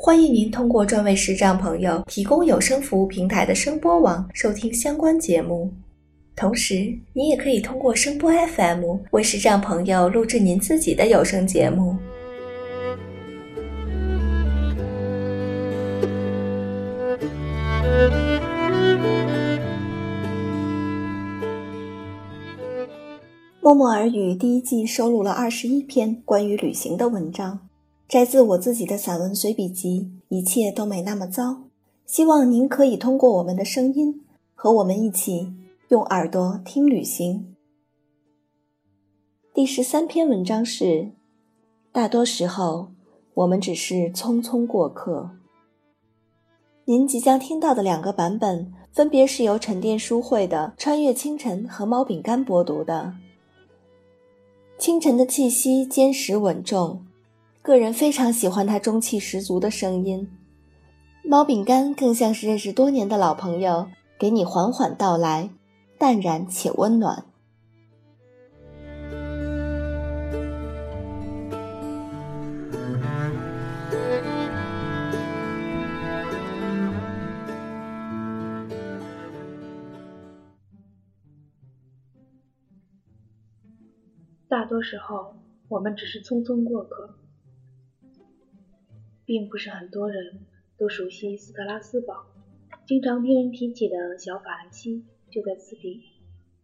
欢迎您通过专为视障朋友提供有声服务平台的声波网收听相关节目。同时，您也可以通过声波 FM 为视障朋友录制您自己的有声节目。默默耳语第一季收录了二十一篇关于旅行的文章，摘自我自己的散文随笔集《一切都没那么糟》。希望您可以通过我们的声音，和我们一起。用耳朵听旅行。第十三篇文章是：大多时候，我们只是匆匆过客。您即将听到的两个版本，分别是由沉淀书会的《穿越清晨》和猫饼干播读的。清晨的气息坚实稳重，个人非常喜欢他中气十足的声音。猫饼干更像是认识多年的老朋友，给你缓缓道来。淡然且温暖。大多时候，我们只是匆匆过客，并不是很多人都熟悉斯特拉斯堡，经常听人提起的小法兰西。就在此地，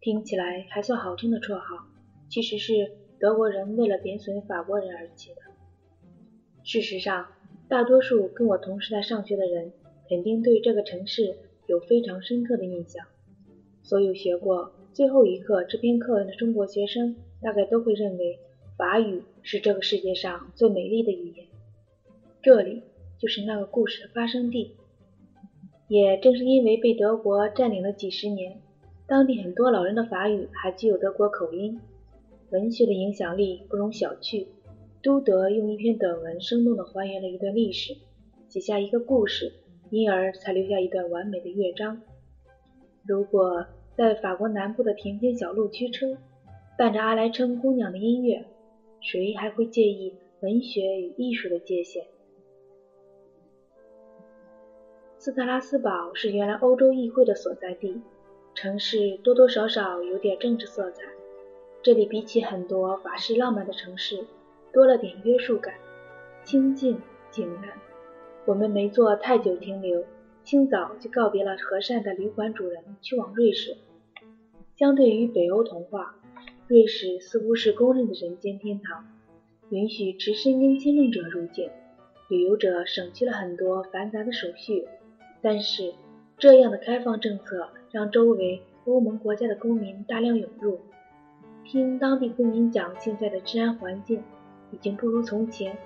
听起来还算好听的绰号，其实是德国人为了贬损法国人而起的。事实上，大多数跟我同时代上学的人，肯定对这个城市有非常深刻的印象。所有学过最后一课这篇课文的中国学生，大概都会认为法语是这个世界上最美丽的语言。这里就是那个故事的发生地。也正是因为被德国占领了几十年，当地很多老人的法语还具有德国口音。文学的影响力不容小觑。都德用一篇短文生动地还原了一段历史，写下一个故事，因而才留下一段完美的乐章。如果在法国南部的田间小路驱车，伴着阿莱琛姑娘的音乐，谁还会介意文学与艺术的界限？斯特拉斯堡是原来欧洲议会的所在地，城市多多少少有点政治色彩。这里比起很多法式浪漫的城市，多了点约束感，清静井然。我们没做太久停留，清早就告别了和善的旅馆主人，去往瑞士。相对于北欧童话，瑞士似乎是公认的人间天堂，允许持申根签证者入境，旅游者省去了很多繁杂的手续。但是，这样的开放政策让周围欧盟国家的公民大量涌入。听当地公民讲，现在的治安环境已经不如从前。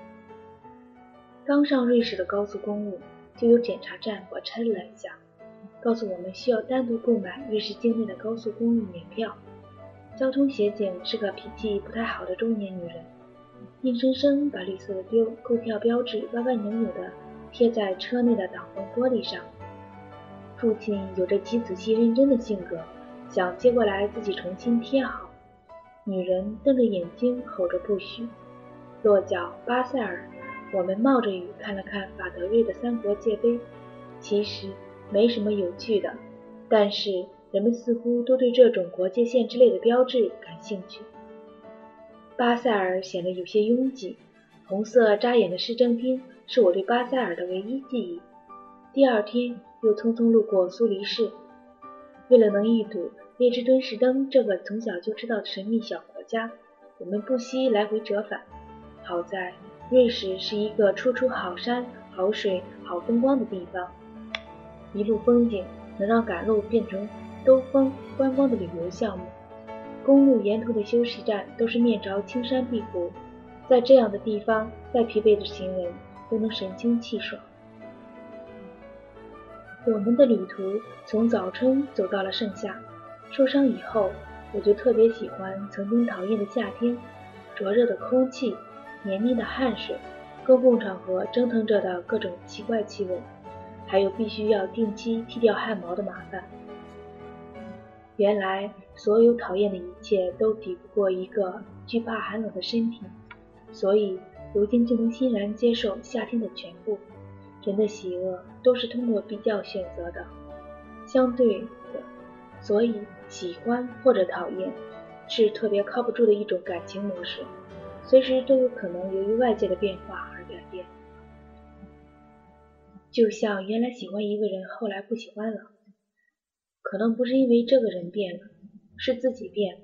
刚上瑞士的高速公路，就有检查站把车拦下，告诉我们需要单独购买瑞士境内的高速公路年票。交通协警是个脾气不太好的中年女人，硬生生把绿色的标购票标志歪歪扭扭的。贴在车内的挡风玻璃上。父亲有着极仔细认真的性格，想接过来自己重新贴好。女人瞪着眼睛吼着不许。落脚巴塞尔，我们冒着雨看了看法德瑞的三国界碑。其实没什么有趣的，但是人们似乎都对这种国界线之类的标志感兴趣。巴塞尔显得有些拥挤，红色扎眼的市政厅。是我对巴塞尔的唯一记忆。第二天又匆匆路过苏黎世，为了能一睹列支敦士登这个从小就知道的神秘小国家，我们不惜来回折返。好在瑞士是一个处处好山好水好风光的地方，一路风景能让赶路变成兜风观光的旅游项目。公路沿途的休息站都是面朝青山碧湖，在这样的地方，再疲惫的行人。都能神清气爽。我们的旅途从早春走到了盛夏。受伤以后，我就特别喜欢曾经讨厌的夏天，灼热的空气，黏腻的汗水，公共场合蒸腾着的各种奇怪气味，还有必须要定期剃掉汗毛的麻烦。原来，所有讨厌的一切都抵不过一个惧怕寒冷的身体，所以如今就能欣然接受夏天的全部。人的喜恶都是通过比较选择的，相对的，所以喜欢或者讨厌是特别靠不住的一种感情模式，随时都有可能由于外界的变化而改变。就像原来喜欢一个人，后来不喜欢了。可能不是因为这个人变了，是自己变了，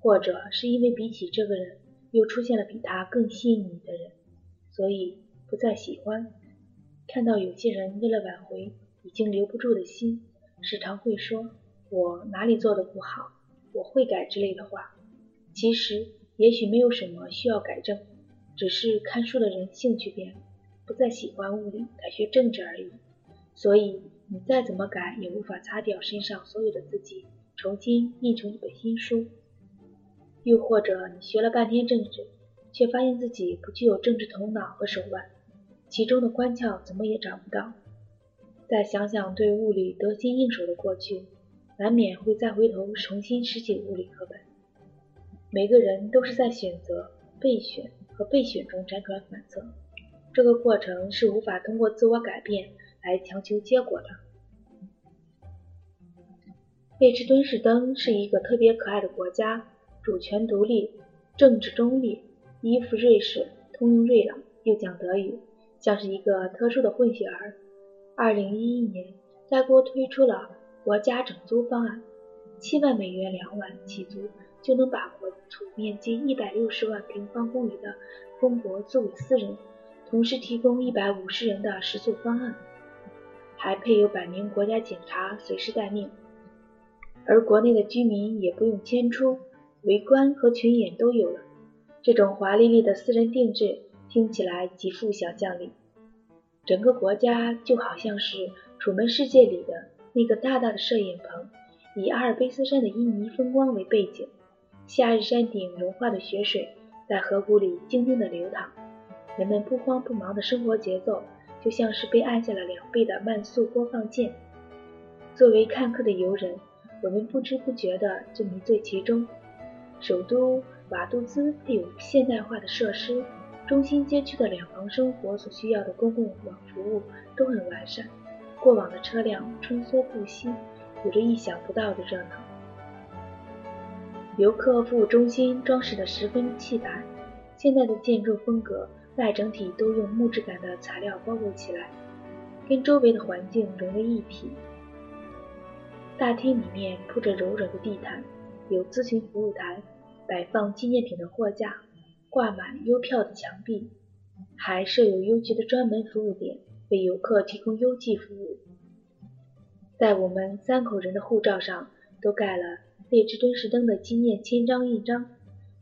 或者是因为比起这个人又出现了比他更吸引你的人，所以不再喜欢。看到有些人为了挽回已经留不住的心，时常会说“我哪里做的不好，我会改”之类的话。其实也许没有什么需要改正，只是看书的人兴趣变了，不再喜欢物理，改学政治而已。所以。你再怎么改，也无法擦掉身上所有的字迹，重新印成一本新书。又或者，你学了半天政治，却发现自己不具有政治头脑和手腕，其中的关窍怎么也找不到。再想想对物理得心应手的过去，难免会再回头重新拾起物理课本。每个人都是在选择、备选和被选中辗转反侧，这个过程是无法通过自我改变。来强求结果的。列支敦士登是一个特别可爱的国家，主权独立，政治中立，依附瑞士，通用瑞朗，又讲德语，像是一个特殊的混血儿。二零一一年，该国推出了国家整租方案，七万美元两晚起租就能把国土面积一百六十万平方公里的公国租给私人，同时提供一百五十人的食宿方案。还配有百名国家警察随时待命，而国内的居民也不用迁出，围观和群演都有了。这种华丽丽的私人定制听起来极富想象力。整个国家就好像是《楚门世界》里的那个大大的摄影棚，以阿尔卑斯山的旖旎风光为背景，夏日山顶融化的雪水在河谷里静静地流淌，人们不慌不忙的生活节奏。就像是被按下了两倍的慢速播放键。作为看客的游人，我们不知不觉地就迷醉其中。首都瓦杜兹配有现代化的设施，中心街区的两旁生活所需要的公共网服务都很完善，过往的车辆穿梭不息，有着意想不到的热闹。游客服务中心装饰得十分气派，现代的建筑风格。外整体都用木质感的材料包裹起来，跟周围的环境融为一体。大厅里面铺着柔软的地毯，有咨询服务台，摆放纪念品的货架，挂满邮票的墙壁，还设有邮局的专门服务点，为游客提供邮寄服务。在我们三口人的护照上都盖了列支敦士登的纪念签章印章，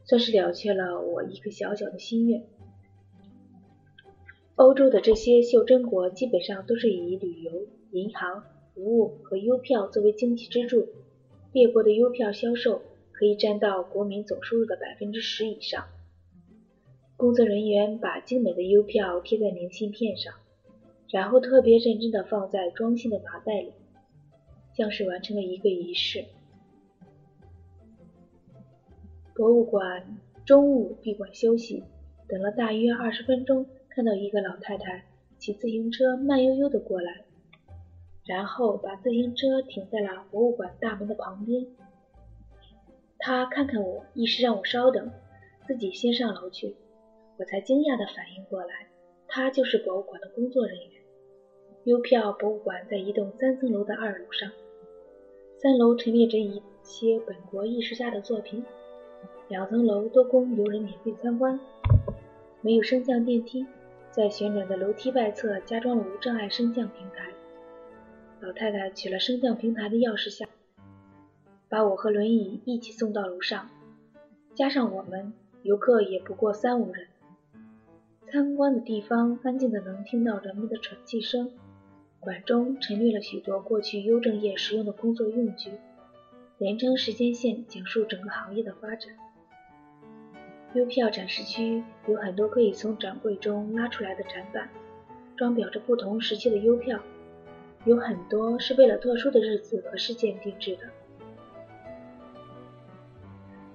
算是了却了我一个小小的心愿。欧洲的这些袖珍国基本上都是以旅游、银行服务和邮票作为经济支柱。列国的邮票销售可以占到国民总收入的百分之十以上。工作人员把精美的邮票贴在明信片上，然后特别认真地放在装信的麻袋里，像是完成了一个仪式。博物馆中午闭馆休息，等了大约二十分钟。看到一个老太太骑自行车慢悠悠地过来，然后把自行车停在了博物馆大门的旁边。他看看我，意思让我稍等，自己先上楼去。我才惊讶地反应过来，他就是博物馆的工作人员。邮票博物馆在一栋三层楼的二楼上，三楼陈列着一些本国艺术家的作品，两层楼都供游人免费参观，没有升降电梯。在旋转的楼梯外侧加装了无障碍升降平台。老太太取了升降平台的钥匙下，把我和轮椅一起送到楼上。加上我们游客也不过三五人。参观的地方安静的能听到人们的喘气声，馆中陈列了许多过去邮政业使用的工作用具，连成时间线讲述整个行业的发展。邮票展示区有很多可以从展柜中拉出来的展板，装裱着不同时期的邮票，有很多是为了特殊的日子和事件定制的，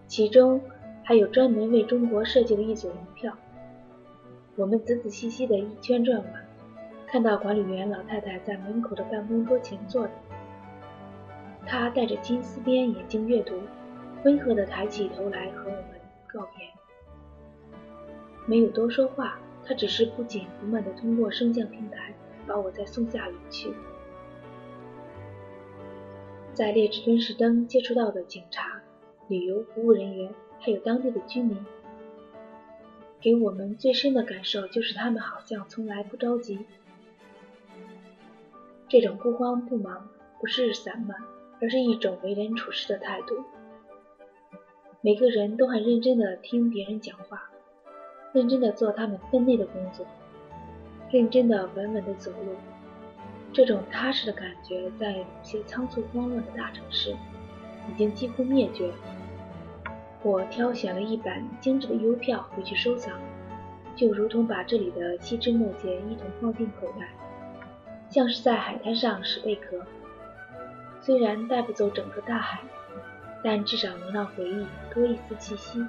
其中还有专门为中国设计的一组邮票。我们仔仔细细的一圈转完。看到管理员老太太在门口的办公桌前坐着，她戴着金丝边眼镜阅读，温和地抬起头来和我们告别。没有多说话，她只是不紧不慢地通过升降平台把我再送下楼去。在列支敦实灯接触到的警察、旅游服务人员，还有当地的居民，给我们最深的感受就是他们好像从来不着急。这种不慌不忙不是散漫，而是一种为人处事的态度。每个人都很认真地听别人讲话，认真地做他们分内的工作，认真地稳稳地走路。这种踏实的感觉，在某些仓促慌乱的大城市已经几乎灭绝。我挑选了一版精致的邮票回去收藏，就如同把这里的细枝末节一同放进口袋。像是在海滩上拾贝壳，虽然带不走整个大海，但至少能让回忆多一丝气息。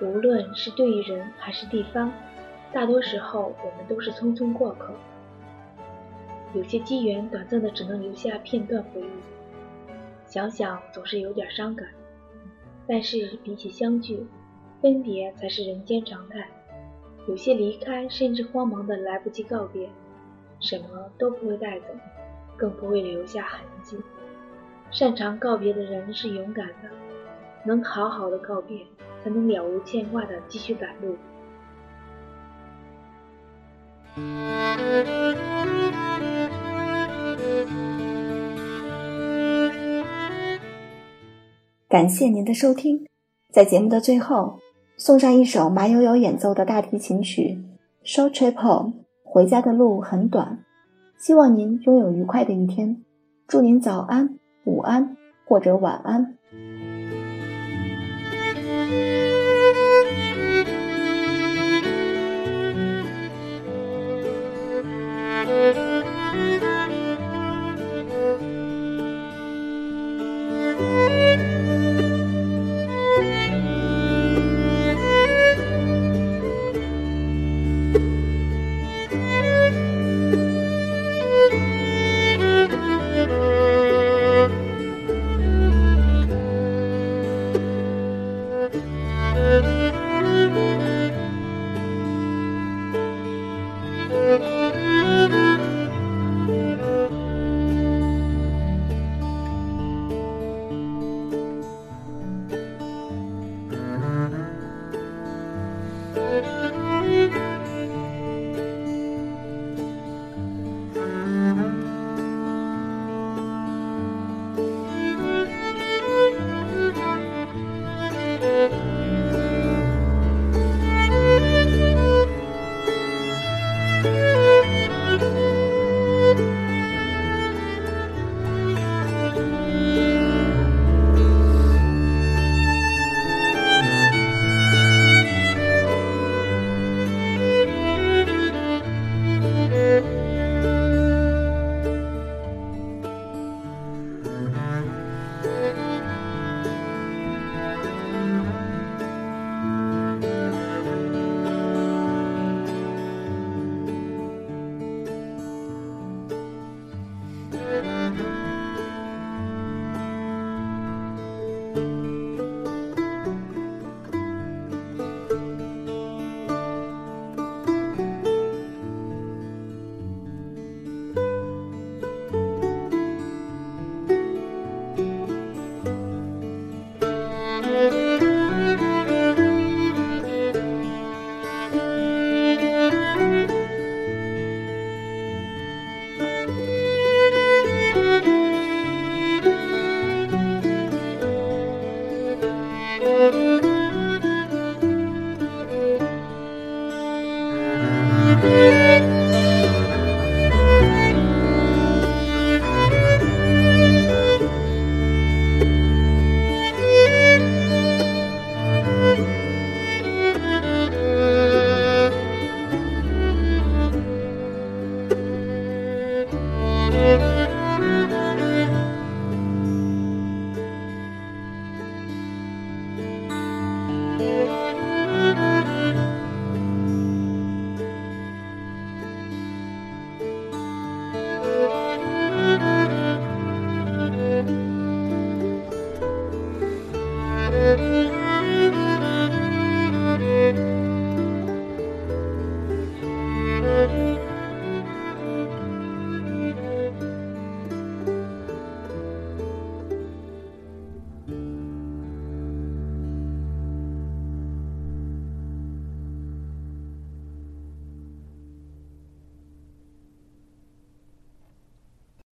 无论是对于人还是地方，大多时候我们都是匆匆过客。有些机缘短暂的，只能留下片段回忆，想想总是有点伤感。但是比起相聚，分别才是人间常态。有些离开，甚至慌忙的来不及告别，什么都不会带走，更不会留下痕迹。擅长告别的人是勇敢的，能好好的告别，才能了无牵挂的继续赶路。感谢您的收听，在节目的最后。送上一首马友友演奏的大提琴曲《Showtriple》，回家的路很短。希望您拥有愉快的一天，祝您早安、午安或者晚安。